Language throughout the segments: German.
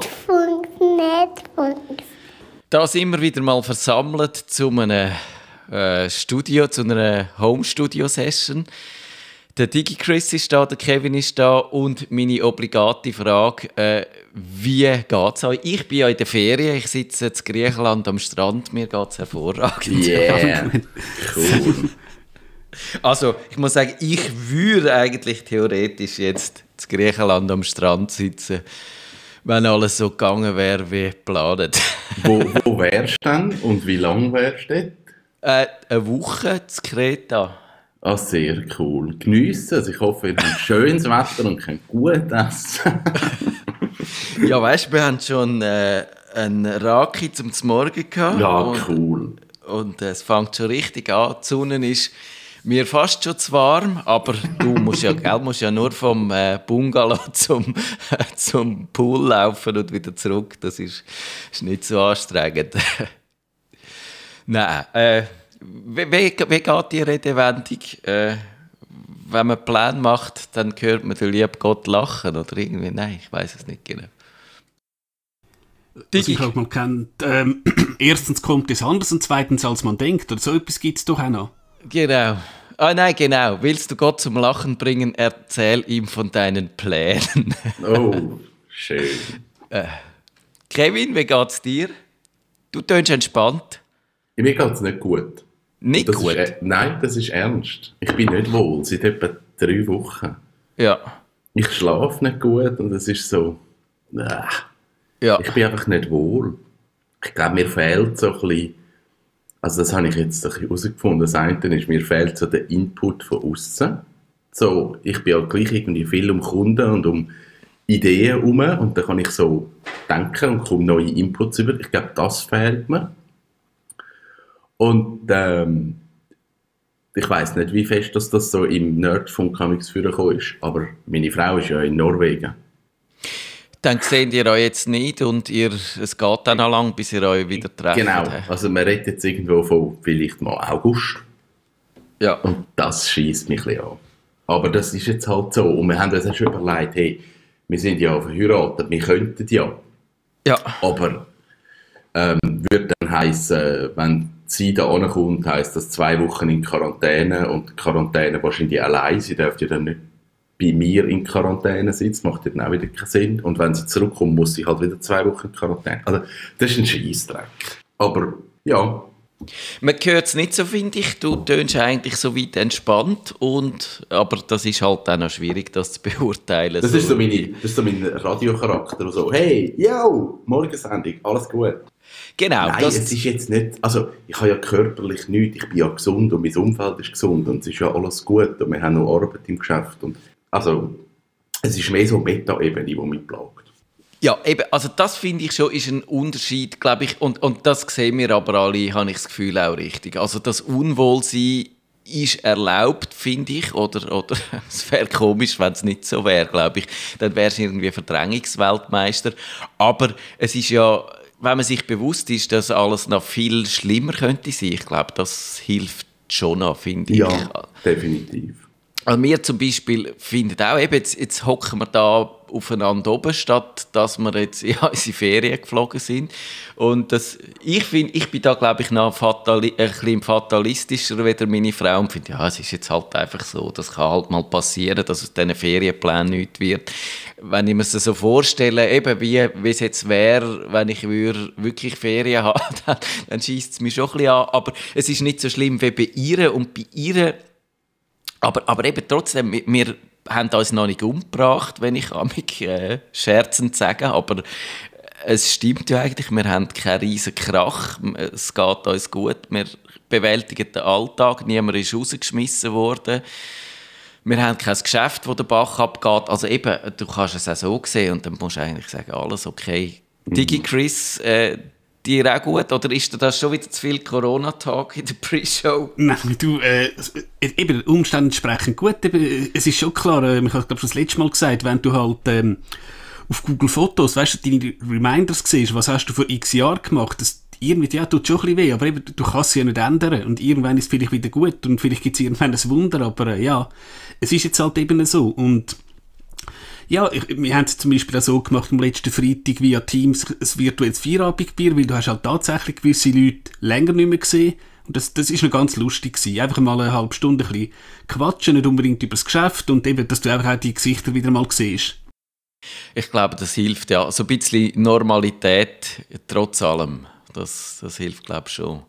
Nerdfunk, Nerdfunk. Da sind wir wieder mal versammelt zu einem äh, Studio, zu einer Home-Studio-Session. Der DigiChris ist da, der Kevin ist da und meine obligate Frage, äh, wie geht es euch? Ich bin ja in der Ferien, ich sitze in Griechenland am Strand, mir geht es hervorragend. Yeah. cool. Also, ich muss sagen, ich würde eigentlich theoretisch jetzt in Griechenland am Strand sitzen, wenn alles so gegangen wäre wie geplant. wo, wo wärst du denn und wie lange wärst du dort? Äh, eine Woche zu Kreta. Ah, sehr cool. Geniessen. Also ich hoffe, ihr habt schönes Wetter und könnt gut essen. ja, weißt du, wir haben schon äh, einen Raki zum Morgen gehabt. Ja, und, cool. Und äh, es fängt schon richtig an. Die Sonne ist mir fast schon zu warm, aber du musst ja, gell, musst ja nur vom äh, Bungalow zum, zum Pool laufen und wieder zurück. Das ist, ist nicht so anstrengend. Nein, äh, wie, wie, geht die Redewendung? Äh, wenn man Plan macht, dann hört man den Gott lachen oder irgendwie. Nein, ich weiß es nicht genau. Also ich glaube, man kennt, ähm, erstens kommt es anders und zweitens als man denkt. Oder so etwas gibt es doch auch noch. Genau. Ah nein, genau. Willst du Gott zum Lachen bringen, erzähl ihm von deinen Plänen. oh, schön. Äh, Kevin, wie geht's dir? Du tönst entspannt. Mir geht's nicht gut. Nicht gut? Ist, nein, das ist ernst. Ich bin nicht wohl, seit etwa drei Wochen. Ja. Ich schlafe nicht gut und es ist so... Äh, ja. Ich bin einfach nicht wohl. Ich glaube, mir fehlt so ein bisschen... Also das habe ich jetzt herausgefunden. Das eine ist, mir fehlt so der Input von außen. So, ich bin ja gleich irgendwie viel um Kunden und um Ideen herum und dann kann ich so denken und komme neue Inputs über. Ich glaube, das fehlt mir. Und ähm, ich weiß nicht, wie fest dass das so im Nerdfunk vorgekommen ist, aber meine Frau ist ja in Norwegen. Dann seht ihr euch jetzt nicht und ihr, es geht dann noch lang, bis ihr euch wieder trefft. Genau, also man redet jetzt irgendwo von vielleicht mal August. Ja. Und das schießt mich ein bisschen an. Aber das ist jetzt halt so. Und wir haben uns auch schon überlegt, hey, wir sind ja verheiratet, wir könnten ja. Ja. Aber ähm, würde dann heißen, wenn sie da ankommt, heisst das zwei Wochen in Quarantäne und Quarantäne wahrscheinlich allein. Sie dürfte dann nicht bei mir in Quarantäne sitzen, macht dann auch wieder keinen Sinn. Und wenn sie zurückkommt, muss sie halt wieder zwei Wochen in Quarantäne. Also, das ist ein Scheissdreck. Aber, ja. Man hört es nicht so, finde ich. Du tönst eigentlich so weit entspannt, und, aber das ist halt auch noch schwierig, das zu beurteilen. Das, so. Ist, so meine, das ist so mein Radiocharakter. So, hey, yo, Morgensendung, alles gut. Genau. Nein, es ist jetzt nicht, also ich habe ja körperlich nichts, ich bin ja gesund und mein Umfeld ist gesund und es ist ja alles gut und wir haben noch Arbeit im Geschäft und also es ist mehr so Meta-Ebene, die mich plagt. Ja, eben, also das finde ich schon ist ein Unterschied, glaube ich, und, und das sehen wir aber alle, habe ich das Gefühl, auch richtig. Also das Unwohlsein ist erlaubt, finde ich, oder, oder es wäre komisch, wenn es nicht so wäre, glaube ich. Dann wäre es irgendwie Verdrängungsweltmeister. Aber es ist ja, wenn man sich bewusst ist, dass alles noch viel schlimmer könnte sein, ich glaube, das hilft schon noch, finde ich. Ja, definitiv. Also wir zum Beispiel finden auch, eben jetzt, jetzt hocken wir da aufeinander oben, statt dass wir jetzt ja, in unsere Ferien geflogen sind. Und das, ich, find, ich bin da, glaube ich, noch fatali ein bisschen fatalistischer als meine Frau und finde, ja, es ist jetzt halt einfach so, das kann halt mal passieren, dass aus diesen Ferienplänen nichts wird. Wenn ich mir das so vorstelle, eben wie, wie es jetzt wäre, wenn ich wirklich Ferien habe, dann, dann schießt es mich schon ein bisschen an. Aber es ist nicht so schlimm wie bei ihr und bei ihr aber, aber eben trotzdem, wir haben uns noch nicht umgebracht, wenn ich mich äh, scherzend sage, aber es stimmt ja eigentlich, wir haben keinen riesen Krach, es geht uns gut, wir bewältigen den Alltag, niemand ist rausgeschmissen worden. Wir haben kein Geschäft, wo der Bach abgeht. Also eben, du kannst es auch so sehen und dann musst du eigentlich sagen, alles okay. Mhm. Digi Chris, äh, dir auch gut? Oder ist das schon wieder zu viel Corona-Tag in der Pre-Show? Nein, du, äh, eben, Umstände entsprechend gut. Eben, es ist schon klar, äh, ich habe glaube das letzte Mal gesagt, wenn du halt ähm, auf Google Fotos, weißt du, deine Reminders siehst, was hast du vor x Jahren gemacht, das irgendwie, ja, tut schon ein weh, aber eben, du kannst es ja nicht ändern und irgendwann ist es vielleicht wieder gut und vielleicht gibt es irgendwann ein Wunder, aber äh, ja, es ist jetzt halt eben so und Ja, ich, wir haben es zum Beispiel auch so gemacht am letzten Freitag via Teams ein virtuelles Feierabendbier, weil du hast halt tatsächlich gewisse Leute länger nicht mehr gesehen. Und das, das ist noch ganz lustig gewesen. Einfach mal eine halbe Stunde ein bisschen quatschen, nicht unbedingt über das Geschäft und eben, dass du einfach auch die Gesichter wieder mal siehst. Ich glaube, das hilft ja. So ein bisschen Normalität trotz allem. Das, das hilft, glaube ich, schon.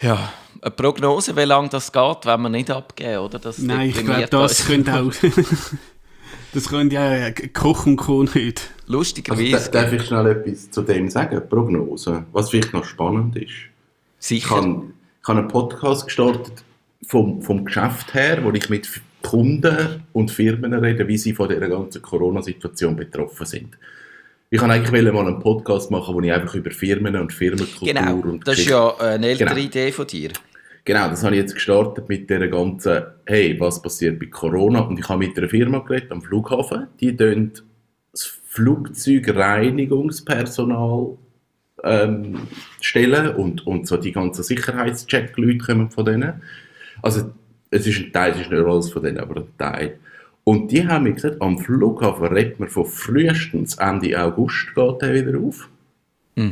Ja, eine Prognose, wie lange das geht, wenn wir nicht abgeben, oder? Das Nein, ich glaube, das könnte auch... das können ja Koch und Co. nicht. Also, Lustigerweise, da- darf ich schnell etwas zu dem sagen? Prognose. Was vielleicht noch spannend ist. Ich sicher. habe, ich habe einen Podcast gestartet vom, vom Geschäft her, wo ich mit Kunden und Firmen rede, wie sie von dieser ganzen Corona-Situation betroffen sind. Ich wollte eigentlich mal einen Podcast machen, wo ich einfach über Firmen und Firmenkultur Genau, und das ist ja eine ältere Genau. Idee von dir. Genau, das habe ich jetzt gestartet mit der ganzen, hey, was passiert bei Corona? Und ich habe mit einer Firma geredet am Flughafen, die tun das Flugzeugreinigungspersonal ähm, stellen und, und so die ganzen Sicherheitscheck-Leute kommen von denen. Also es ist ein Teil, es ist nicht alles von denen, aber ein Teil. Und die haben mir gesagt, am Flughafen redet man von frühestens Ende August geht der wieder auf.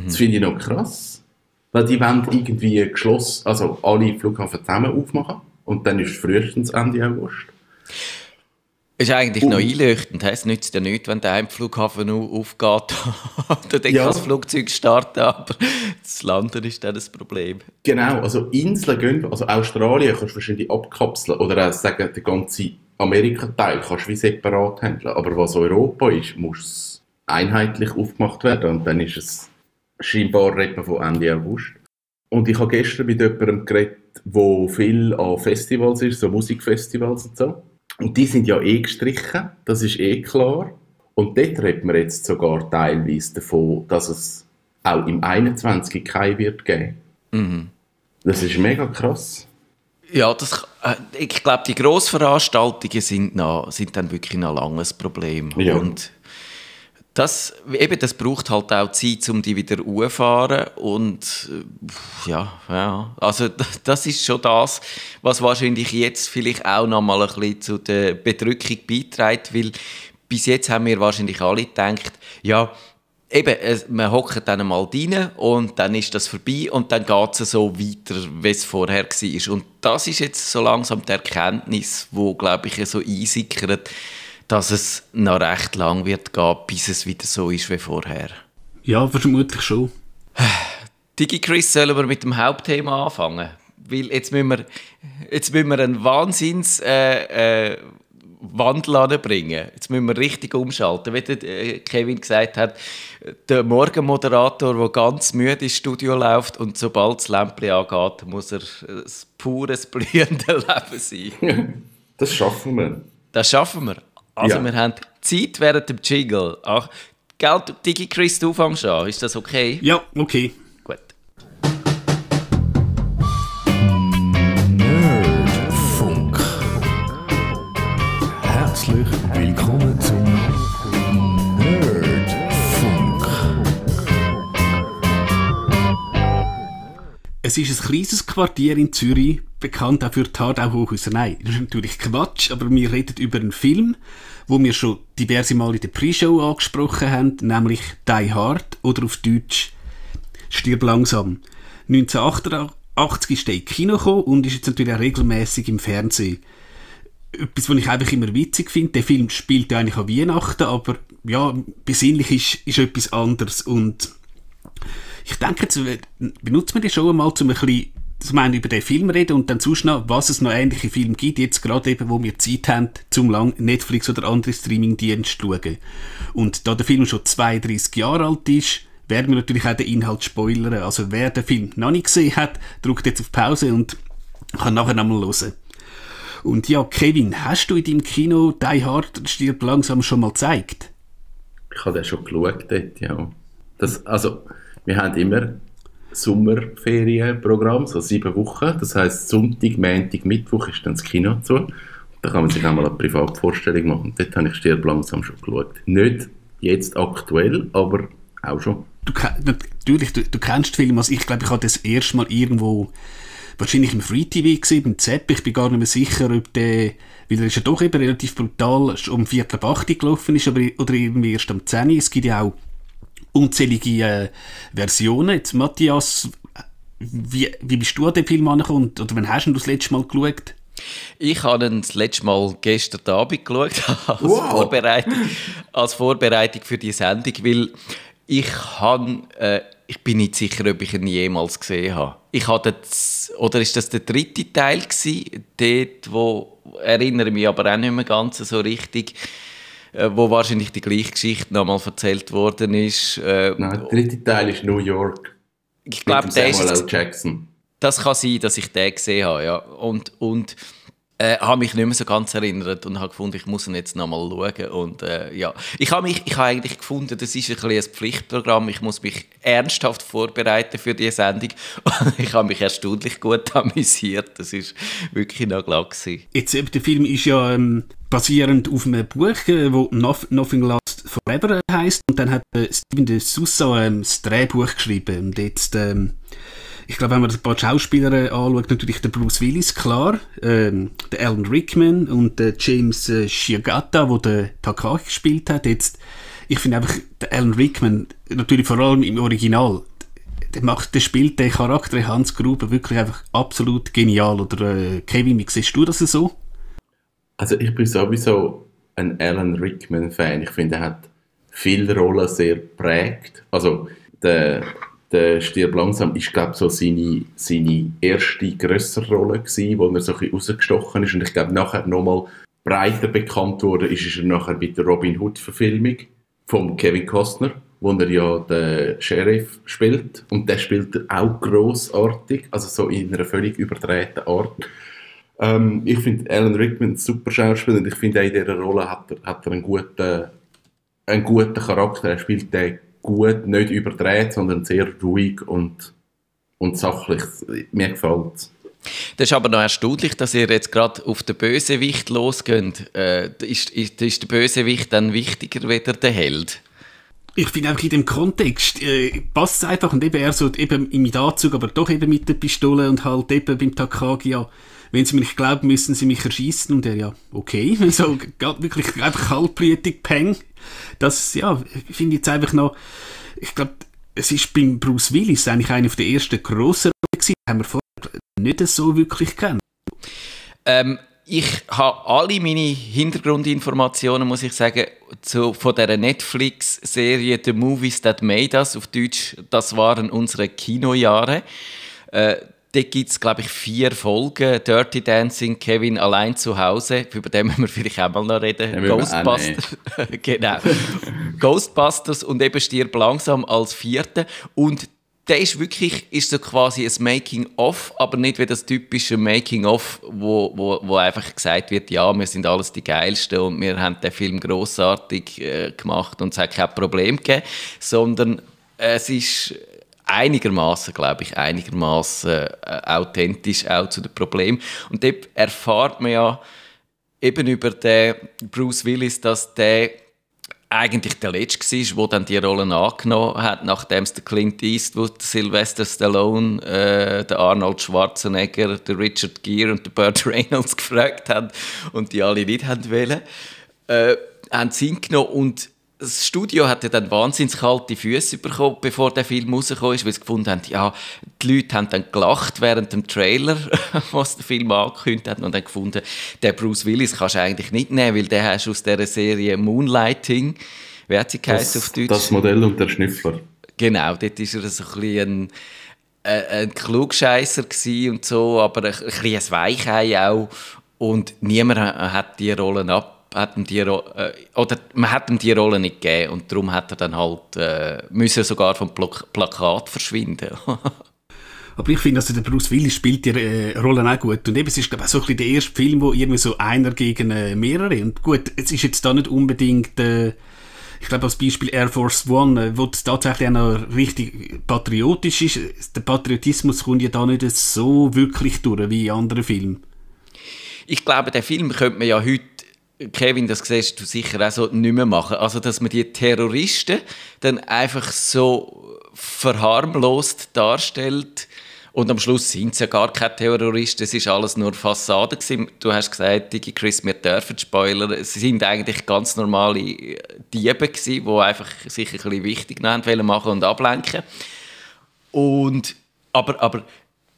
Das finde ich noch krass. Weil die wollen irgendwie geschlossen, also alle Flughafen zusammen aufmachen. Und dann ist frühestens Ende August. Ist eigentlich Und- noch einleuchtend. Es nützt ja nichts, wenn der ein Flughafen au- aufgeht und dann Ja. das Flugzeug starten, aber das Landen ist dann das Problem. Genau, also Inseln gehen, also Australien kannst du wahrscheinlich abkapseln oder auch sagen, der ganze Amerika-Teil kannst du wie separat handeln. Aber was Europa ist, muss einheitlich aufgemacht werden und dann ist es scheinbar redet man von Ende August. Und ich habe gestern mit jemandem geredet, wo viel an Festivals ist, so Musikfestivals und so. Und die sind ja eh gestrichen, das ist eh klar. Und dort redet man jetzt sogar teilweise davon, dass es auch im 21. kein wird geben. Das ist mega krass. Ja, das, äh, ich glaube, die Grossveranstaltungen sind, noch, sind dann wirklich noch ein Problem. Ja. Und das, eben, das braucht halt auch Zeit, um die wieder hochzufahren. Und äh, ja, ja, also das ist schon das, was wahrscheinlich jetzt vielleicht auch noch mal ein bisschen zu der Bedrückung beiträgt, weil bis jetzt haben wir wahrscheinlich alle gedacht, ja, Eben, man hockt dann mal rein und dann ist das vorbei und dann geht es so weiter, wie es vorher war. Und das ist jetzt so langsam die Erkenntnis, wo glaube ich, so einsickert, dass es noch recht lang wird gehen, bis es wieder so ist wie vorher. Ja, vermutlich schon. DigiChris, sollen wir mit dem Hauptthema anfangen? Weil jetzt müssen wir, jetzt müssen wir einen Wahnsinns äh, äh, Wandel anbringen. Jetzt müssen wir richtig umschalten. Wie der, äh, Kevin gesagt hat, der Morgenmoderator, der ganz müde ins Studio läuft und sobald das Lämpchen angeht, muss er ein pures, blühendes Leben sein. Das schaffen wir. Das schaffen wir. Also Ja. wir haben Zeit während dem Jingle. Ach, gell, DigiChris, du fängst an. Ist das okay? Ja, okay. Es ist ein kleines Quartier in Zürich, bekannt auch für die Hardau-Hochhäuser. Nein, das ist natürlich Quatsch, aber wir reden über einen Film, wo wir schon diverse Mal in der Pre-Show angesprochen haben, nämlich Die Hard oder auf Deutsch Stirb langsam. 1988 ist der in Kino gekommen und ist jetzt natürlich auch regelmäßig im Fernsehen. Etwas, was ich einfach immer witzig finde, der Film spielt ja eigentlich an Weihnachten, aber ja, besinnlich ist, ist etwas anderes und ich denke, jetzt äh, benutzt man die schon einmal, um ein bisschen zum über den Film reden und dann noch, was es noch ähnliche Filme gibt, jetzt gerade eben, wo wir Zeit haben, zum lang Netflix oder andere Streamingdienste zu schauen. Und da der Film schon 32 Jahre alt ist, werden wir natürlich auch den Inhalt spoilern. Also wer den Film noch nicht gesehen hat, drückt jetzt auf Pause und kann nachher nochmal hören. Und ja, Kevin, hast du in deinem Kino Die Hard stirbt langsam schon mal gezeigt? Ich habe den schon geschaut dort, ja. Das, also, wir haben immer Sommerferienprogramm, so sieben Wochen. Das heisst, Sonntag, Montag, Mittwoch ist dann das Kino zu. Da kann man sich auch mal eine Privatvorstellung machen. Dort habe ich Stirb langsam schon geschaut. Nicht jetzt aktuell, aber auch schon. du, natürlich, du, du kennst den Film, also ich glaube, ich habe das erste Mal irgendwo wahrscheinlich im Free TV gesehen, beim Zepp. Ich bin gar nicht mehr sicher, ob der, weil er ist ja doch eben relativ brutal um Viertel ab 8 gelaufen ist, aber, oder irgendwie erst am 10. Es gibt ja auch unzählige äh, Versionen. Jetzt, Matthias, wie, wie bist du an den Film angekommen? Oder wann hast du das letzte Mal geschaut? Ich habe ihn das letzte Mal gestern Abend geschaut, als, Wow. Vorbereitung, als Vorbereitung für die Sendung, weil ich, han, äh, ich bin nicht sicher, ob ich ihn jemals gesehen habe. Ich hatte das, oder ist das der dritte Teil gewesen, dort, wo, erinnere mich aber auch nicht mehr ganz so richtig, äh, wo wahrscheinlich die gleiche Geschichte nochmal erzählt worden ist. Äh, Nein, der dritte Teil ist New York. ich glaube, der ist L. Jackson. das kann sein, dass ich den gesehen habe, ja. Und, und äh, habe mich nicht mehr so ganz erinnert und habe gefunden, ich muss ihn jetzt nochmal schauen. Und äh, ja, ich habe mich, ich habe eigentlich gefunden, das ist ein, bisschen ein Pflichtprogramm. Ich muss mich ernsthaft vorbereiten für diese Sendung. Ich habe mich erstaunlich gut amüsiert. Das ist wirklich noch klar gewesen. Jetzt, der Film ist ja ähm, basierend auf einem Buch, äh, wo Noth Nothing Lasts Forever heißt und dann hat äh, Steven de Sousa ähm, das Drehbuch geschrieben. Und jetzt, ähm, ich glaube, wenn man ein paar Schauspieler äh, anschaut, natürlich der Bruce Willis, klar, ähm, der Alan Rickman und der James äh, Shiogata, wo der Takagi gespielt hat. Jetzt, ich finde einfach, der Alan Rickman, natürlich vor allem im Original, der macht, der spielt den Charakter Hans Gruber wirklich einfach absolut genial. Oder äh, Kevin, wie siehst du das so? Also ich bin sowieso ein Alan Rickman-Fan. Ich finde, er hat viele Rollen sehr prägt. Also der, der Stirb langsam ist, glaube so seine, seine erste grössere Rolle gewesen, wo er so ein bisschen rausgestochen ist. Und ich glaube, nachher nochmal breiter bekannt wurde, ist, ist er nachher bei der Robin Hood-Verfilmung von Kevin Costner, wo er ja den Sheriff spielt. Und der spielt er auch grossartig, also so in einer völlig überdrehten Art. Ähm, ich finde Alan Rickman ein super Schauspieler und ich finde auch in dieser Rolle hat er, hat er einen, guten, einen guten Charakter. Er spielt den gut, nicht überdreht, sondern sehr ruhig und, und sachlich. Mir gefällt es. Das ist aber noch erstaunlich, dass ihr jetzt gerade auf den Bösewicht losgeht. Äh, ist, ist, ist der Bösewicht dann wichtiger wieder der Held? Ich finde einfach in dem Kontext äh, passt es einfach und eben er so eben im Anzug, aber doch eben mit der Pistole und halt eben beim Takagi ja, wenn sie mir nicht glauben, müssen sie mich erschießen und er ja, okay, so wirklich einfach kaltblütig Peng. Das, ja, finde ich jetzt einfach noch, ich glaube, es ist beim Bruce Willis eigentlich eine der ersten grossen Rollen gewesen, haben wir vorher nicht so wirklich kennen. Ähm, ich habe alle meine Hintergrundinformationen, muss ich sagen, zu, von der Netflix-Serie The Movies That Made Us, auf Deutsch, das waren unsere Kinojahre. Äh, dort gibt es, glaube ich, vier Folgen. Dirty Dancing, Kevin allein zu Hause, über den müssen wir vielleicht auch mal noch reden. Ghostbusters, genau. Ghostbusters und eben Stirb langsam als vierte. Und der ist wirklich ist so quasi ein Making-of, aber nicht wie das typische Making-of, wo, wo, wo einfach gesagt wird, ja, wir sind alles die Geilsten und wir haben den Film grossartig äh, gemacht und es hat kein Problem gegeben, sondern es ist einigermaßen, glaube ich, einigermaßen äh, authentisch auch zu dem Problem. Und dort erfahrt man ja eben über den Bruce Willis, dass der eigentlich der Letzte war, der dann die Rollen angenommen hat, nachdem es der Clint Eastwood, Sylvester Stallone, äh, der Arnold Schwarzenegger, der Richard Gere und der Burt Reynolds gefragt haben und die alle nicht haben wollen, äh, haben sie ihn genommen und das Studio hatte dann wahnsinnig kalte Füße bekommen, bevor der Film rausgekommen ist, weil sie gefunden haben, ja, die Leute haben dann gelacht während dem Trailer, was der Film angekündigt hat, und dann gefunden, der Bruce Willis kannst du eigentlich nicht nehmen, weil der hast aus dieser Serie Moonlighting, wer hat sie geheißen auf Das, Deutsch? das Modell und der Schnüffler. Genau, dort war er so ein bisschen ein, ein, ein Klugscheisser und so, aber ein, ein bisschen ein Weichei auch. Und niemand ha- hat die Rollen ab, ihm die äh, oder man hat ihm die Rolle nicht gegeben und darum hat er dann halt äh, müssen sogar vom Plak Plakat verschwinden. Aber ich finde, also der Bruce Willis spielt die äh, Rollen auch gut. Und eben, es ist, glaube ich, so ein bisschen der erste Film, wo irgendwie so einer gegen äh, mehrere. Und gut, es ist jetzt da nicht unbedingt, äh, ich glaube, als Beispiel Air Force One, äh, wo es tatsächlich auch noch richtig patriotisch ist. Der Patriotismus kommt ja da nicht so wirklich durch wie in anderen Filmen. Ich glaube, den Film könnte man ja heute, Kevin, das siehst du sicher auch so, nicht mehr machen. Also, dass man die Terroristen dann einfach so verharmlost darstellt Und am Schluss sind es ja gar keine Terroristen, es ist alles nur Fassade gewesen. Du hast gesagt, Digi Chris, wir dürfen Spoiler. Es sind eigentlich ganz normale Diebe gewesen, die einfach sich ein bisschen wichtig nehmen machen und ablenken. Und, aber, aber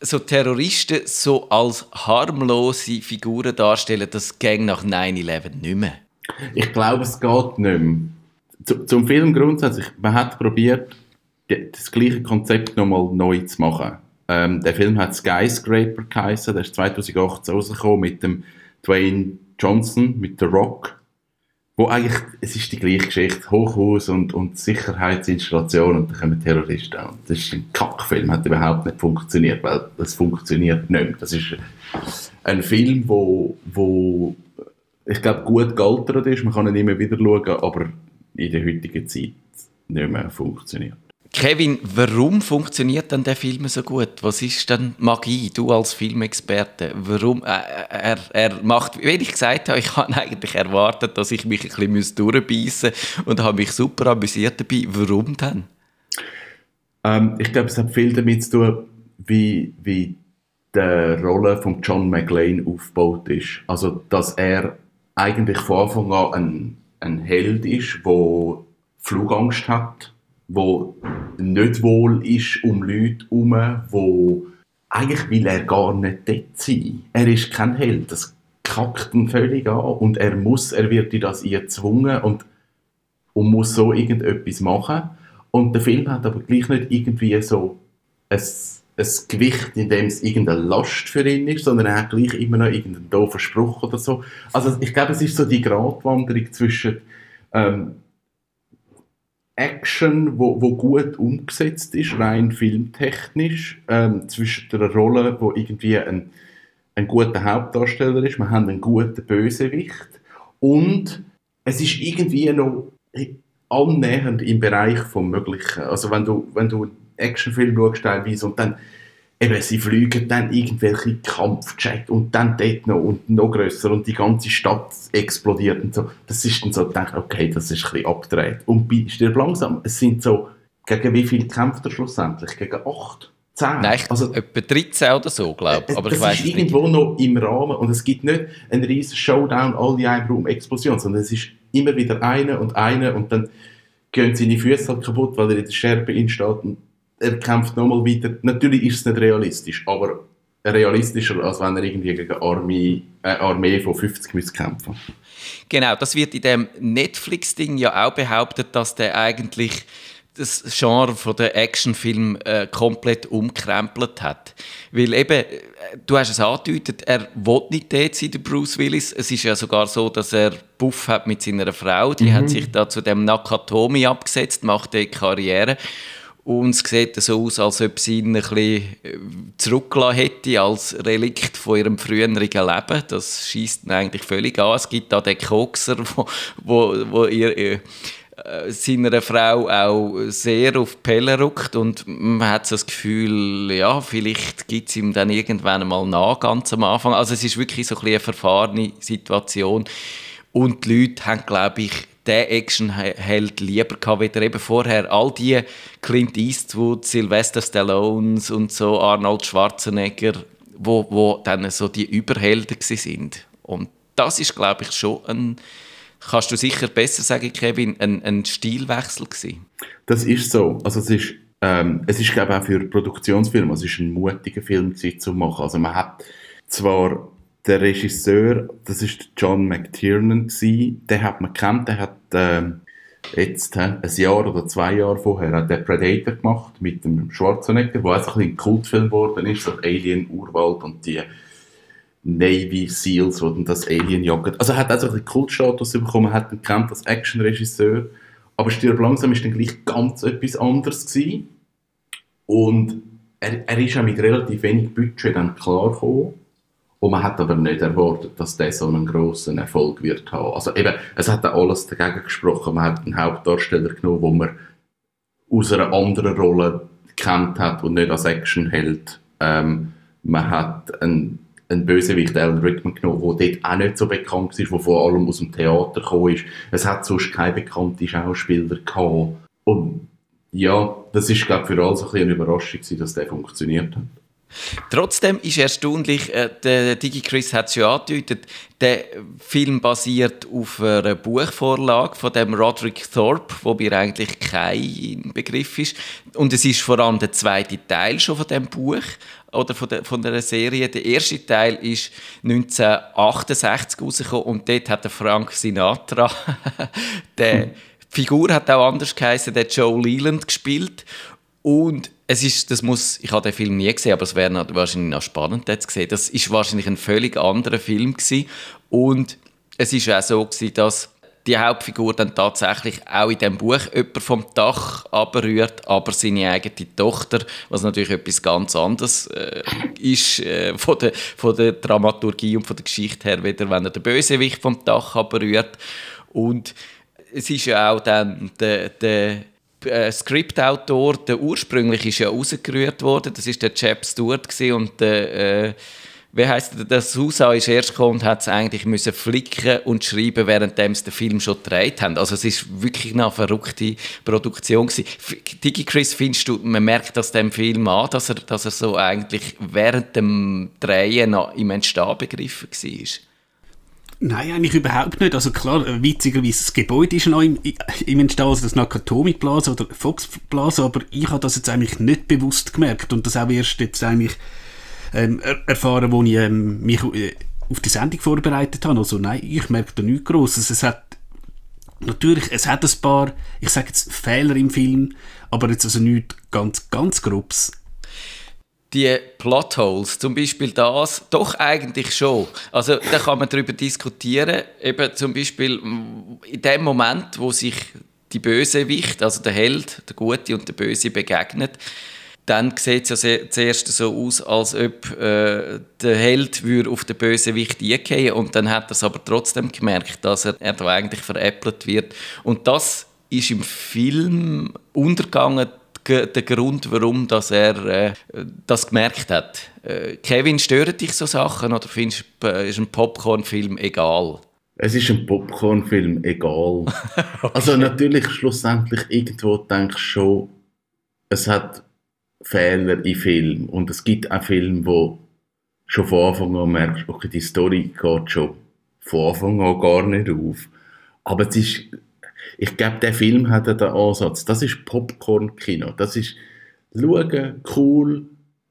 so Terroristen so als harmlose Figuren darstellen, das ging nach 9-11 nicht mehr. Ich glaube, es geht nicht mehr. Zu, zum Film grundsätzlich, man hat probiert, das gleiche Konzept nochmal neu zu machen. Ähm, der Film hat Skyscraper geheißen, der ist 2018 rausgekommen mit dem Dwayne Johnson, mit The Rock. Wo eigentlich, es ist die gleiche Geschichte, Hochhaus und, und Sicherheitsinstallation und dann kommen Terroristen. Und das ist ein Kackfilm, hat überhaupt nicht funktioniert, weil das funktioniert nicht mehr. Das ist ein Film, wo, wo ich glaube, gut gealtert ist, man kann ihn immer wieder schauen, aber in der heutigen Zeit nicht mehr funktioniert. Kevin, warum funktioniert denn der Film so gut? Was ist denn Magie, du als Filmexperte? Warum? Äh, er, er macht, wie ich gesagt habe, ich habe eigentlich erwartet, dass ich mich ein bisschen durchbeissen muss und habe mich super amüsiert dabei. Warum denn? Ähm, ich glaube, es hat viel damit zu tun, wie, wie die Rolle von John McLean aufgebaut ist. Also, dass er eigentlich von Anfang an ein, ein Held ist, der Flugangst hat, wo nicht wohl ist um Leute herum, wo eigentlich will er gar nicht dort sein. Er ist kein Held, das kackt ihn völlig an und er muss, er wird in das gezwungen und, und muss so irgendetwas machen. Und der Film hat aber gleich nicht irgendwie so ein ein Gewicht, in dem es irgendeine Last für ihn ist, sondern er hat gleich immer noch irgendeinen doofen Spruch oder so. Also ich glaube, es ist so die Gratwanderung zwischen ähm, Action, wo, wo gut umgesetzt ist, rein filmtechnisch, ähm, zwischen der Rolle, wo irgendwie ein, ein guter Hauptdarsteller ist, wir haben einen guten Bösewicht und es ist irgendwie noch annähernd im Bereich vom Möglichen. Also wenn du, wenn du Actionfilm schaust teilweise und dann eben, sie fliegen dann irgendwelche Kampfjets und dann dort noch und noch grösser und die ganze Stadt explodiert und so. Das ist dann so, denke okay, das ist ein bisschen abgedreht. Und bei Stirb langsam, es sind so, gegen wie viele kämpft er schlussendlich? Gegen acht? 10? Nein, also, etwa 13 oder so, glaube ich. Aber das ich weiss ist irgendwo nicht. noch im Rahmen und es gibt nicht einen riesen Showdown, alle in einem Raum, Explosion, sondern es ist immer wieder eine und eine und dann gehen seine Füße halt kaputt, weil er in der Scherbe steht und er kämpft nochmal weiter. Natürlich ist es nicht realistisch, aber realistischer, als wenn er irgendwie gegen eine Armee, eine Armee von 50 müsste kämpfen Genau, das wird in dem Netflix-Ding ja auch behauptet, dass der eigentlich das Genre von der Actionfilm äh, komplett umkrempelt hat. Weil eben, äh, du hast es angedeutet, er will nicht dort sein, der Bruce Willis. Es ist ja sogar so, dass er Buff hat mit seiner Frau. Die mhm. hat sich da zu dem Nakatomi abgesetzt, macht die Karriere. Und es sieht so aus, als ob sie ihn ein äh, zurückgelassen hätte als Relikt von ihrem früheren Leben. Das schießt eigentlich völlig an. Es gibt da den Kokser, wo, wo, wo ihr, äh, seiner Frau auch sehr auf die Pelle rückt und man hat so das Gefühl, ja, vielleicht gibt es ihm dann irgendwann mal nach, ganz am Anfang. Also es ist wirklich so ein eine verfahrene Situation und die Leute haben, glaube ich, den Actionheld lieber gehabt, wie eben vorher. All die Clint Eastwood, Sylvester Stallones und so, Arnold Schwarzenegger, wo, wo dann so die Überhelden sind. Und das ist, glaube ich, schon ein, kannst du sicher besser sagen, Kevin, ein, ein Stilwechsel gewesen. Das ist so. Also es ist, ähm, es ist, glaube ich, auch für Produktionsfilme, es ist ein mutiger Film zu machen. Also man hat zwar der Regisseur, das ist John McTiernan den hat man kennt, der hat äh, jetzt äh, ein Jahr oder zwei Jahre vorher hat der Predator gemacht mit dem Schwarzenegger, wo auch ein Kultfilm geworden ist, so Alien Urwald und die Navy Seals, die dann das Alien jagen. Also er hat also einen Kultstatus bekommen, hat ihn kennt als Actionregisseur, aber Stirb langsam ist dann gleich ganz etwas anderes gewesen. und er, er ist auch mit relativ wenig Budget dann klar gekommen und man hat aber nicht erwartet, dass der so einen grossen Erfolg wird haben. Also eben, es hat auch alles dagegen gesprochen. Man hat einen Hauptdarsteller genommen, wo man aus einer anderen Rolle kennt hat und nicht als Actionheld. Ähm, man hat einen, einen Bösewicht, Alan Rickman, genommen, der dort auch nicht so bekannt ist, der vor allem aus dem Theater gekommen ist. Es hat sonst keine bekannten Schauspieler gehabt. Und ja, das ist, glaube ich, für alle so ein eine Überraschung dass der funktioniert hat. Trotzdem ist erstaunlich, äh, der Digi Chris hat es schon angedeutet, der Film basiert auf einer Buchvorlage von dem Roderick Thorpe, wo mir eigentlich kein Begriff ist. Und es ist vor allem der zweite Teil schon von dem Buch oder von der, von der Serie. Der erste Teil ist 1968 rausgekommen und dort hat der Frank Sinatra, der Figur hat auch anders geheißen, der Joe Leland gespielt und es ist, das muss, ich habe den Film nie gesehen, aber es wäre wahrscheinlich noch spannend jetzt gesehen. Das ist wahrscheinlich ein völlig anderer Film gewesen. und es ist auch so gewesen, dass die Hauptfigur dann tatsächlich auch in dem Buch jemand vom Dach abrührt, aber seine eigene Tochter, was natürlich etwas ganz anderes äh, ist äh, von, der, von der Dramaturgie und von der Geschichte her, wieder wenn er den Bösewicht vom Dach abrührt und es ist ja auch dann der, der äh, Skriptautor, der ursprünglich ist ja rausgerührt worden, das ist der Chap Stewart gewesen, und der, äh, wie heisst der, der Susa ist erst gekommen und hat es eigentlich müssen flicken und schreiben, während sie den Film schon gedreht haben. Also es ist wirklich eine verrückte Produktion gewesen. Digi Chris, findest du, man merkt das dem Film an, dass er, dass er so eigentlich während dem Drehen noch im Entstehen begriffen war? Nein, eigentlich überhaupt nicht. Also klar, witzigerweise, das Gebäude ist noch im, im Entstehen, also das Nakatomi Plaza oder Fox Plaza, aber ich habe das jetzt eigentlich nicht bewusst gemerkt und das auch erst jetzt eigentlich ähm, er erfahren, wo ich ähm, mich äh, auf die Sendung vorbereitet habe. Also nein, ich merke da nichts Grosses. Es hat natürlich, es hat ein paar, ich sage jetzt Fehler im Film, aber jetzt also nichts ganz, ganz Grobes. Die Plotholes, zum Beispiel das, doch eigentlich schon. Also da kann man darüber diskutieren, eben zum Beispiel in dem Moment, wo sich die Bösewicht, also der Held, der Gute und der Böse begegnet, dann sieht es ja zuerst so aus, als ob äh, der Held würde auf den Bösewicht eingehen und dann hat er es aber trotzdem gemerkt, dass er, er da eigentlich veräppelt wird. Und das ist im Film untergegangen, ge- der Grund, warum dass er äh, das gemerkt hat. Äh, Kevin, stören dich so Sachen oder findest du, äh, ist ein Popcorn-Film egal? Es ist ein Popcorn-Film, egal. Also natürlich schlussendlich irgendwo denkst du schon, es hat Fehler in Film und es gibt auch Filme, wo schon von Anfang an merkst, okay, die Story geht schon von Anfang an gar nicht auf. Aber es ist, ich glaube, der Film hat den Ansatz, das ist Popcorn-Kino, das ist schauen, cool,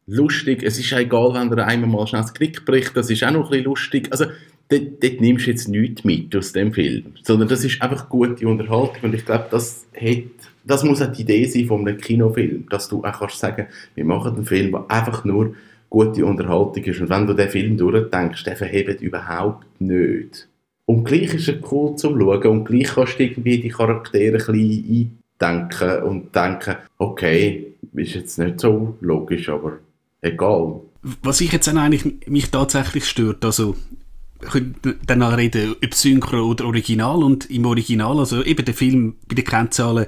lustig, es ist egal, wenn er einmal mal schnell das Klick bricht, das ist auch noch ein lustig. Also, dort, dort nimmst du jetzt nichts mit aus dem Film, sondern das ist einfach gute Unterhaltung und ich glaube, das das muss auch die Idee sein von einem Kinofilm, dass du auch kannst sagen, wir machen einen Film, der einfach nur gute Unterhaltung ist und wenn du den Film durchdenkst, der verhebt überhaupt nicht. Und gleich ist er cool zum Schauen und gleich kannst du irgendwie die Charaktere ein eindenken und denken, okay, ist jetzt nicht so logisch, aber egal. Was ich jetzt dann eigentlich mich tatsächlich stört, also können dann auch reden, ob Synchro oder Original und im Original, also eben der Film bei den Kennzahlen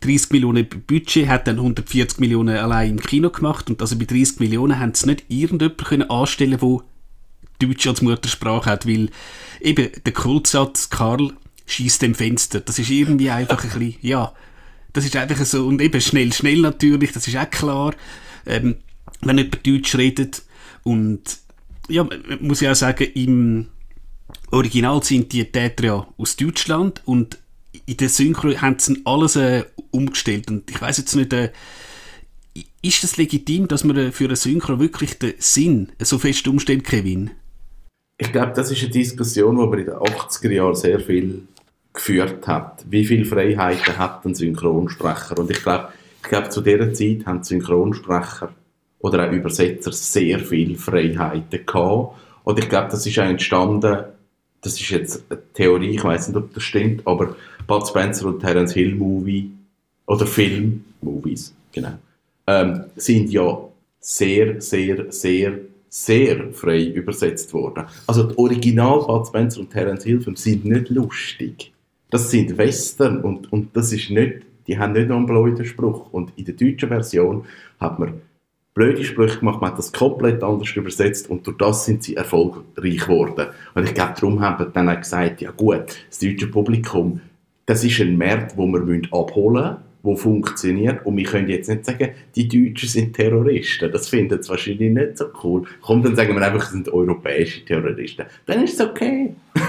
30 Millionen Budget, hat dann 140 Millionen allein im Kino gemacht und also bei 30 Millionen haben sie nicht irgendjemanden können anstellen, der Deutsch als Muttersprache hat, weil eben der Kultsatz Karl schießt dem Fenster, das ist irgendwie einfach ein bisschen, ja, das ist einfach so, und eben schnell, schnell natürlich, das ist auch klar, ähm, wenn jemand Deutsch redet und ja, muss ja auch sagen, im Original sind die Täter ja aus Deutschland und in der Synchro haben sie alles äh, umgestellt. Und ich weiß jetzt nicht, äh, ist es legitim, dass man äh, für eine Synchro wirklich den Sinn so fest umstellt, Kevin? Ich glaube, das ist eine Diskussion, die man in den 80er Jahren sehr viel geführt hat. Wie viele Freiheiten hat ein Synchronsprecher? Und ich glaube, ich glaube, zu dieser Zeit haben Synchronsprecher oder auch Übersetzer sehr viele Freiheiten gehabt. Und ich glaube, das ist auch entstanden, das ist jetzt eine Theorie, ich weiß nicht, ob das stimmt, aber Bud Spencer und Terence Hill Movie oder Film, Movies, genau, ähm, sind ja sehr, sehr, sehr, sehr frei übersetzt worden. Also die Original Bud Spencer und Terence Hill Filme sind nicht lustig. Das sind Western und, und das ist nicht, die haben nicht noch einen blöden Spruch. Und in der deutschen Version hat man blöde Sprüche gemacht, man hat das komplett anders übersetzt und durch das sind sie erfolgreich geworden. Und ich glaube, darum haben wir dann auch gesagt, ja gut, das deutsche Publikum, das ist ein Markt, wo wir abholen müssen, wo funktioniert. Und wir können jetzt nicht sagen, die Deutschen sind Terroristen. Das finden sie wahrscheinlich nicht so cool. Komm, dann sagen wir einfach, es sind europäische Terroristen. Dann ist es okay.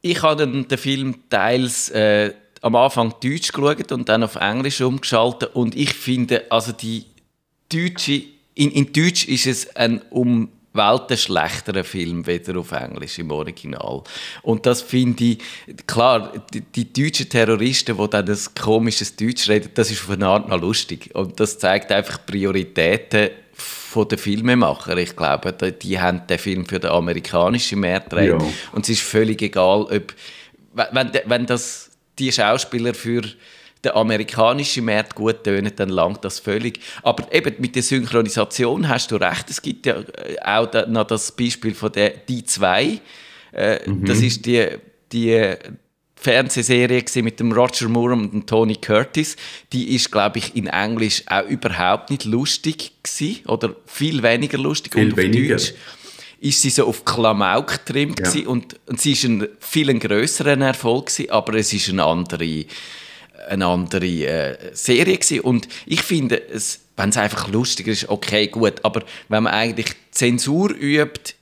Ich habe den, den Film teils äh, am Anfang Deutsch geschaut und dann auf Englisch umgeschaltet und ich finde, also die deutsche, in, in Deutsch ist es ein um Welten schlechterer Film weder auf Englisch im Original. Und das finde ich, klar, die, die deutschen Terroristen, die dann ein komisches Deutsch reden, das ist auf eine Art noch lustig. Und das zeigt einfach Prioritäten von den Filmemacher. Ich glaube, die, die haben den Film für den amerikanischen Markt. Ja. Und es ist völlig egal, ob, wenn, wenn das die Schauspieler für den amerikanischen Markt gut tönen, dann langt das völlig. Aber eben mit der Synchronisation hast du recht. Es gibt ja äh, auch noch das Beispiel von der Die 2. Äh, Das ist die, die Fernsehserie mit dem Roger Moore und dem Tony Curtis. Die ist, glaube ich, in Englisch auch überhaupt nicht lustig gewesen, oder viel weniger lustig. Viel und auf weniger. Deutsch ist sie so auf Klamauk getrimmt Ja. und, und sie ist ein viel ein grösserer Erfolg gewesen, aber es ist eine andere, eine andere äh, Serie gewesen. und ich finde, es, wenn es einfach lustiger ist, okay, gut, aber wenn man eigentlich Zensur übt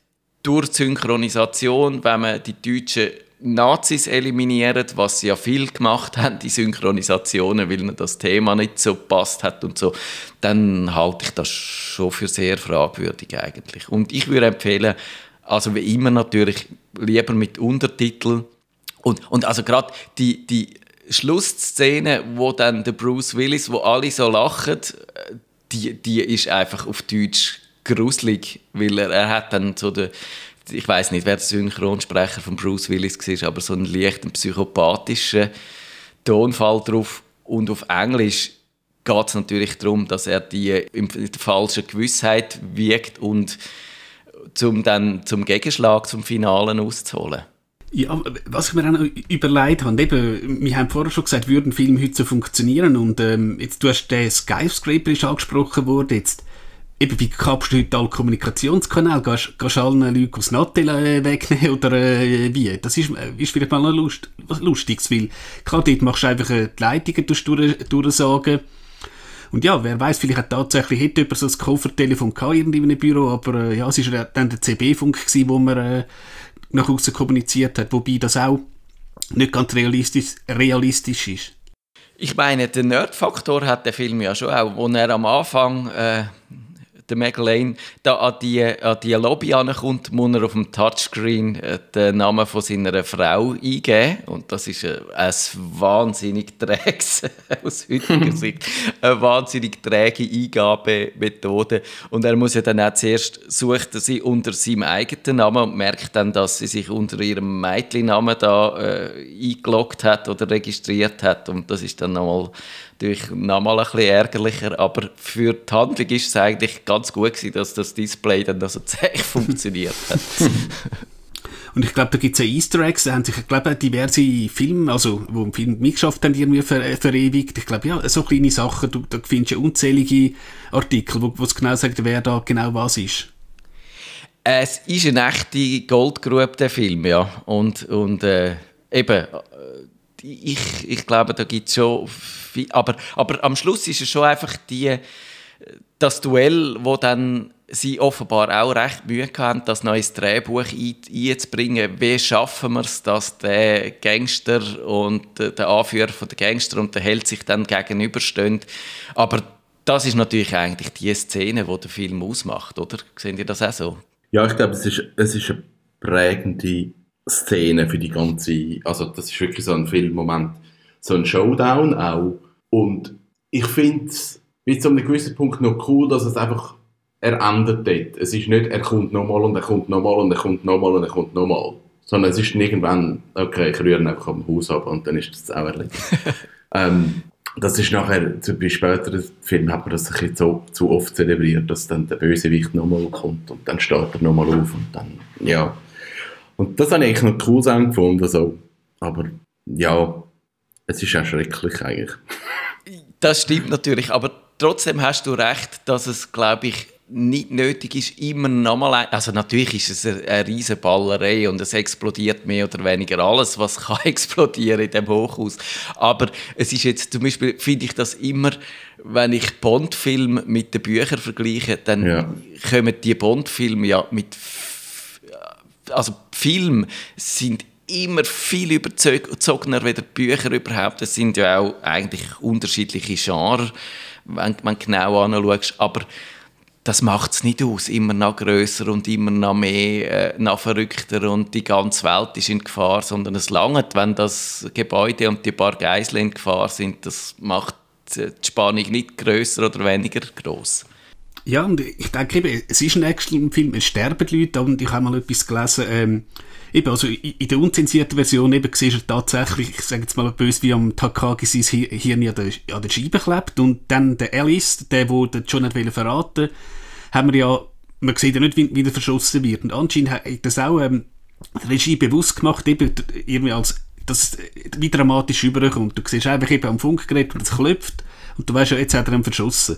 durch Synchronisation, wenn man die deutschen Nazis eliminiert, was sie ja viel gemacht haben, die Synchronisationen, weil ihnen das Thema nicht so passt hat und so, dann halte ich das schon für sehr fragwürdig eigentlich. Und ich würde empfehlen, also wie immer natürlich, lieber mit Untertiteln und, und also gerade die, die Schlussszene, wo dann der Bruce Willis, wo alle so lachen, die, die ist einfach auf Deutsch gruselig, weil er, er hat dann so den, ich weiß nicht, wer der Synchronsprecher von Bruce Willis war, aber so einen leichten psychopathischen Tonfall drauf. Und auf Englisch geht es natürlich darum, dass er die in der falschen Gewissheit wiegt und zum dann zum Gegenschlag, zum Finalen auszuholen. Ja, was ich mir auch noch überlegt habe, eben, wir haben vorher schon gesagt, würden Filme heute so funktionieren und ähm, jetzt, du hast den Skyscraper ist angesprochen worden, jetzt eben, wie kappst du heute alle Kommunikationskanäle? Gehst, du allen Leuten aufs Nattel äh, wegnehmen oder äh, wie? Das ist, äh, ist vielleicht mal noch Lust, was Lustiges, weil klar, dort machst du einfach äh, die Leitungen durch, durch, durchsagen und ja, wer weiß, vielleicht hat tatsächlich hätte jemand so ein Koffertelefon gehabt in einem Büro, aber ja, es war dann der CB-Funk, wo man nach außen kommuniziert hat, wobei das auch nicht ganz realistisch, realistisch ist. Ich meine, den Nerd-Faktor hat der Film ja schon auch, wo er am Anfang, äh, der Lane, da an die, an die Lobby ankommt, muss er auf dem Touchscreen äh, den Namen von seiner Frau eingeben. Und das ist äh, ein wahnsinnig träges, aus heutiger Sicht, eine wahnsinnig träge Eingabemethode. Und er muss ja dann auch zuerst, sucht er sie unter seinem eigenen Namen und merkt dann, dass sie sich unter ihrem Mädchennamen da äh, eingeloggt hat oder registriert hat. Und das ist dann nochmal natürlich nochmal ein bisschen ärgerlicher, aber für die Handlung ist es eigentlich ganz gut gewesen, dass das Display dann also zäh funktioniert hat. Und ich glaube, da gibt es ja Easter Eggs, da haben sich, ich glaube, diverse Filme, also, wo im Film mitgeschafft haben, irgendwie ver äh, verewigt. Ich glaube, ja, so kleine Sachen, du, da findest du unzählige Artikel, wo es genau sagt, wer da genau was ist. Es ist eine echte Goldgrube, der Film, ja. Und, und äh, eben, ich, ich glaube, da gibt es schon viel, aber, aber am Schluss ist es schon einfach die, das Duell, wo dann sie offenbar auch recht Mühe haben, das neues Drehbuch ein, einzubringen. Wie schaffen wir es, dass der Gangster und äh, der Anführer von der Gangster und der Held sich dann gegenüberstehen? Aber das ist natürlich eigentlich die Szene, die den Film ausmacht, oder? Sehen ihr das auch so? Ja, ich glaube, es ist, es ist eine prägende Szene für die ganze, also das ist wirklich so ein Filmmoment, so ein Showdown auch. Und ich finde es bis zu einem gewissen Punkt noch cool, dass es einfach, er endet dort. Es ist nicht, er kommt nochmal und er kommt nochmal und er kommt nochmal und er kommt nochmal. Sondern es ist irgendwann, okay, ich rühre ihn einfach am Haus ab und dann ist das auch erledigt. ähm, das ist nachher, zu- bei späteren Filmen hat man das ein bisschen so, zu oft zelebriert, dass dann der Bösewicht nochmal kommt und dann steht er nochmal auf und dann, ja. Und das habe ich eigentlich noch cool sein gefunden, so. aber ja, es ist auch schrecklich eigentlich. Das stimmt natürlich, aber trotzdem hast du recht, dass es, glaube ich, nicht nötig ist, immer nochmal also natürlich ist es eine, eine riesen Ballerei und es explodiert mehr oder weniger alles, was kann explodieren in dem Hochhaus. Aber es ist jetzt zum Beispiel, finde ich das immer, wenn ich Bond-Filme mit den Büchern vergleiche, dann Ja. kommen die Bond-Filme ja mit also Filme sind immer viel überzogener wie die Bücher überhaupt. Es sind ja auch eigentlich unterschiedliche Genres, wenn, du genau anschaust. Aber das macht es nicht aus. Immer noch grösser und immer noch mehr, äh, noch verrückter und die ganze Welt ist in Gefahr, sondern es langt, wenn das Gebäude und die paar Geiseln in Gefahr sind. Das macht äh, die Spannung nicht grösser oder weniger groß. Ja, und ich denke eben, es ist ein Actionfilm, es sterben Leute, und ich habe mal etwas gelesen, ähm, eben, also in der unzensierten Version eben siehst du tatsächlich, ich sage jetzt mal böse, wie am Takagi sein Hi- Hirn an der, an der Scheibe klebt und dann der Alice, der, wo der John wollte verraten, haben wir ja, man sieht ja nicht, wie, wie er verschossen wird und anscheinend hat das auch ähm, die Regie bewusst gemacht, eben irgendwie als, dass es wie dramatisch überkommt. Du siehst einfach eben am Funkgerät, und es klopft und du weißt ja, jetzt hat er ihn verschossen.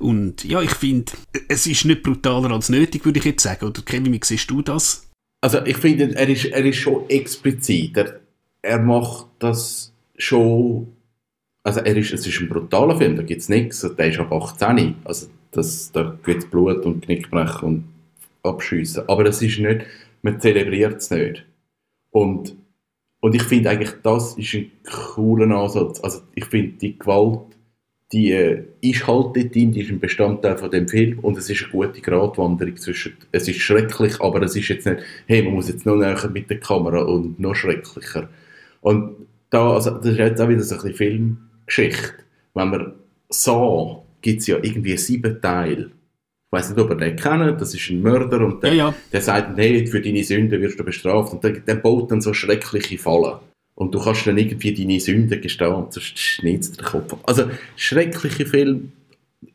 Und ja, ich finde, es ist nicht brutaler als nötig, würde ich jetzt sagen. Oder Kevin, wie siehst du das? Also ich finde, er ist, er ist schon explizit. Er, macht das schon. Also er ist, es ist ein brutaler Film, da gibt es nichts. Der ist ab 18. Also das, da gibt es Blut und Knickbrechen und Abschiessen. Aber es ist nicht, man zelebriert es nicht. Und, und ich finde eigentlich, das ist ein cooler Ansatz. Also ich finde, die Gewalt, die äh, ist halt dort drin, die ist ein Bestandteil von dem Film und es ist eine gute Gratwanderung zwischen, es ist schrecklich, aber es ist jetzt nicht, hey, man muss jetzt noch näher mit der Kamera und noch schrecklicher. Und da, also das ist jetzt auch wieder so ein bisschen Filmgeschichte. Wenn man sah, gibt es ja irgendwie sieben Teile. Ich weiß nicht, ob ihr den kennt, das ist ein Mörder und der, Ja, ja. der sagt, hey, für deine Sünden wirst du bestraft und der, der baut dann so schreckliche Fallen. Und du kannst dann irgendwie deine Sünden gestehen, sonst schnitzt der Kopf. Also, schreckliche Film,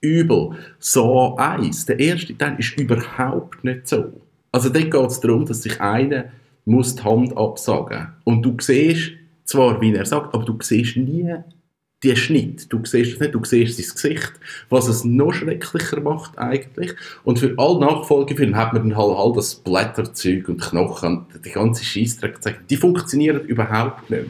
übel. So eins, der erste Teil ist überhaupt nicht so. Also, dort geht es darum, dass sich einer muss die Hand absagen. Und du siehst zwar, wie er sagt, aber du siehst nie den Schnitt. Du siehst es nicht, du siehst sein Gesicht, was es noch schrecklicher macht eigentlich. Und für alle Nachfolgefilme hat man dann halt all das Blätterzeug und Knochen die ganze Scheissdreck gezeigt. Die funktionieren überhaupt nicht mehr.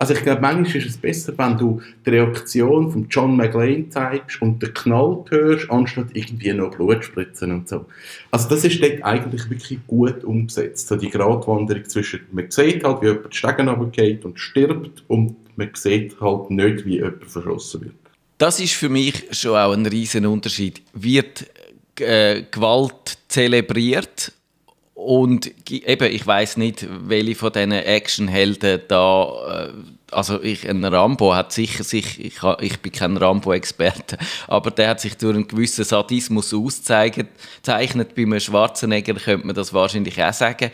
Also ich glaube, manchmal ist es besser, wenn du die Reaktion von John McClane zeigst und den Knall hörst, anstatt irgendwie noch Blutspritzen und so. Also das ist dort eigentlich wirklich gut umgesetzt. So die Gratwanderung zwischen, man sieht halt, wie jemand die Stegen runtergeht und stirbt und man sieht halt nicht, wie jemand verschossen wird. Das ist für mich schon auch ein riesen Unterschied. Wird äh, Gewalt zelebriert und eben, ich weiß nicht, welche von diesen Actionhelden da, äh, also ich, ein Rambo hat sicher sich, ich, ich bin kein Rambo-Experte, aber der hat sich durch einen gewissen Sadismus auszeichnet. Bei einem Schwarzenegger könnte man das wahrscheinlich auch sagen.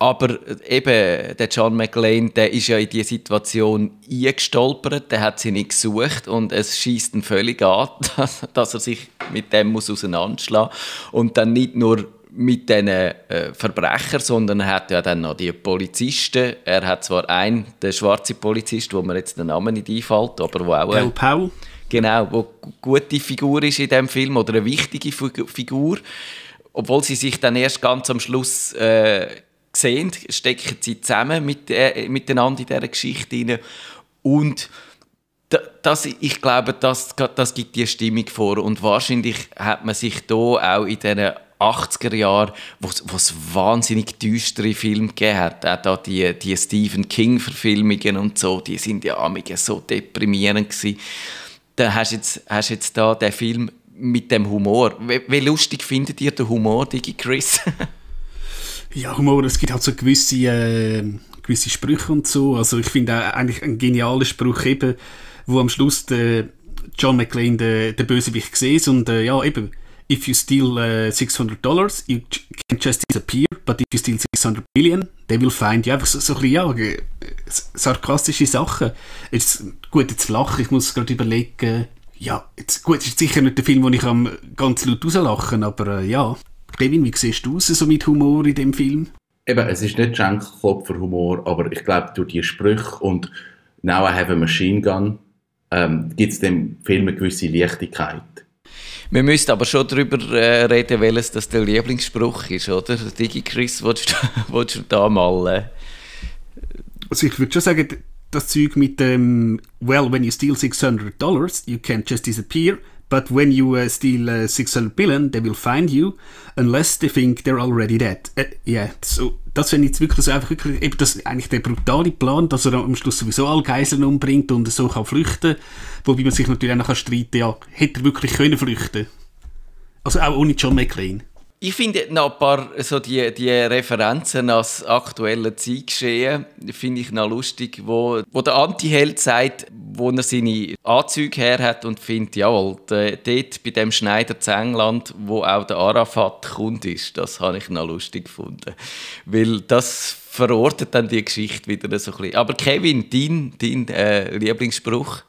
Aber äh, eben, der John McClane, der ist ja in diese Situation eingestolpert, der hat sie nicht gesucht und es schießt ihn völlig an, dass, dass er sich mit dem muss auseinanderschlagen und dann nicht nur mit diesen äh, Verbrechern, sondern er hat ja dann noch die Polizisten. Er hat zwar einen, den schwarzen Polizist, wo mir jetzt der Name nicht einfällt, aber wo auch... Äh, Powell? Genau, wo gu- gute Figur ist in dem Film oder eine wichtige Figu- Figur, obwohl sie sich dann erst ganz am Schluss äh, sehen, stecken sie zusammen mit, äh, miteinander in dieser Geschichte rein. und da- das, ich glaube, das, das gibt die Stimmung vor und wahrscheinlich hat man sich da auch in diesen 80er Jahren, wo es wahnsinnig düstere Filme gegeben hat, auch da die, die Stephen King Verfilmungen und so, die sind ja so deprimierend gewesen. Da hast du jetzt, hast jetzt da den Film mit dem Humor. Wie, wie lustig findet ihr den Humor, Digi Chris? Ja, Humor, es gibt halt so gewisse, äh, gewisse Sprüche und so. Also ich finde eigentlich ein genialer Spruch eben, wo am Schluss der John McClane den, den Bösewicht sieht und äh, ja eben, if you steal äh, 600 Dollars, you can just disappear, but if you steal 600 billion, they will find you. Einfach so, so ein bisschen, ja, äh, sarkastische Sachen. Jetzt, gut, jetzt lache ich, muss gerade überlegen, ja, jetzt, gut, es ist sicher nicht der Film, wo ich am ganz laut rauslachen, aber äh, ja. Kevin, wie siehst du aus so mit Humor in dem Film? Eben, es ist nicht Schenkelklopfer-Humor, aber ich glaube, durch die Sprüche und «Now I have a machine gun» ähm, gibt es dem Film eine gewisse Leichtigkeit. Wir müssen aber schon darüber äh, reden, welches das der Lieblingsspruch ist, oder? Digi-Chris, willst, du- willst du da mal... Äh, Also ich würde schon sagen, das Zeug mit dem, well, when you steal 600 dollars, you can't just disappear, but when you uh, steal uh, 600 billion, they will find you, unless they think they're already dead. Äh, Ja, so, das finde ich jetzt wirklich so einfach, wirklich, eben das, eigentlich der brutale Plan, dass er am Schluss sowieso alle Geiseln umbringt und so kann flüchten, wobei man sich natürlich auch noch streiten kann, ja, hätte er wirklich können flüchten Also auch ohne John McClane. Ich finde noch ein paar so die, die Referenzen ans aktuelle Zeitgeschehen finde ich noch lustig, wo, wo der Anti-Held sagt, wo er seine Anzüge her hat und findet, jawohl, de, dort bei dem Schneider zu England, wo auch der Arafat Kunde ist, das habe ich noch lustig gefunden. Weil das verortet dann die Geschichte wieder so ein bisschen. Aber Kevin, dein, dein äh, Lieblingsspruch?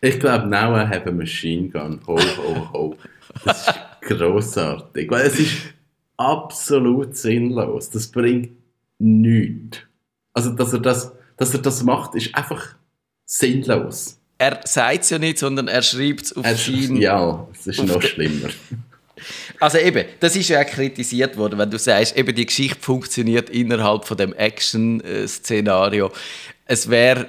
Ich glaube, now I have a machine gun. Ho, ho, ho. Grossartig. Weil es ist absolut sinnlos. Das bringt nichts. Also, dass er das, dass er das macht, ist einfach sinnlos. Er sagt es ja nicht, sondern er schreibt es auf Er, sein... ja, es ist noch schlimmer. Also eben, das ist ja auch kritisiert worden, wenn du sagst, eben die Geschichte funktioniert innerhalb von dem Action-Szenario. Es wäre,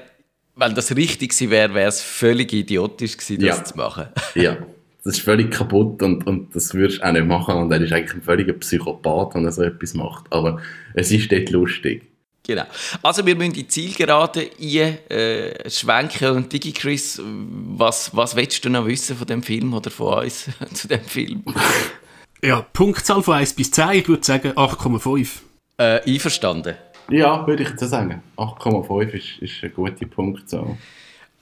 wenn das richtig wäre, wäre es völlig idiotisch gewesen, das Ja. zu machen. Ja, das ist völlig kaputt und, und das würdest du auch nicht machen. Und er ist eigentlich ein völliger Psychopath, wenn er so etwas macht. Aber es ist dort lustig. Genau. Also wir müssen die Zielgerade äh, schwenken und DigiChris, was, was willst du noch wissen von dem Film oder von uns zu dem Film? Ja, Punktzahl von 1 bis 10, ich würde sagen 8,5. Äh, einverstanden. Ja, würde ich jetzt so sagen. 8,5 ist, ist ein guter Punkt.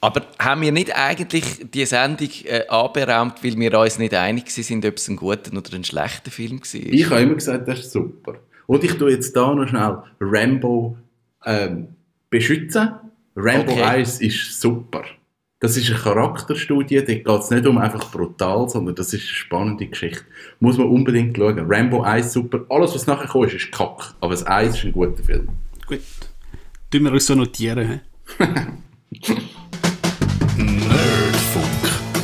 Aber haben wir nicht eigentlich die Sendung äh, anberaumt, weil wir uns nicht einig sind, ob es ein guter oder ein schlechter Film war? Ich habe immer gesagt, das ist super. Und ich tue jetzt da noch schnell Rambo ähm, beschützen. Rambo Okay. 1 ist super. Das ist eine Charakterstudie, da geht es nicht um einfach brutal, sondern das ist eine spannende Geschichte. Muss man unbedingt schauen. Rambo 1 super. Alles, was nachher kommt, ist Kack. Aber das 1 ist ein guter Film. Gut. Tun wir uns so notieren.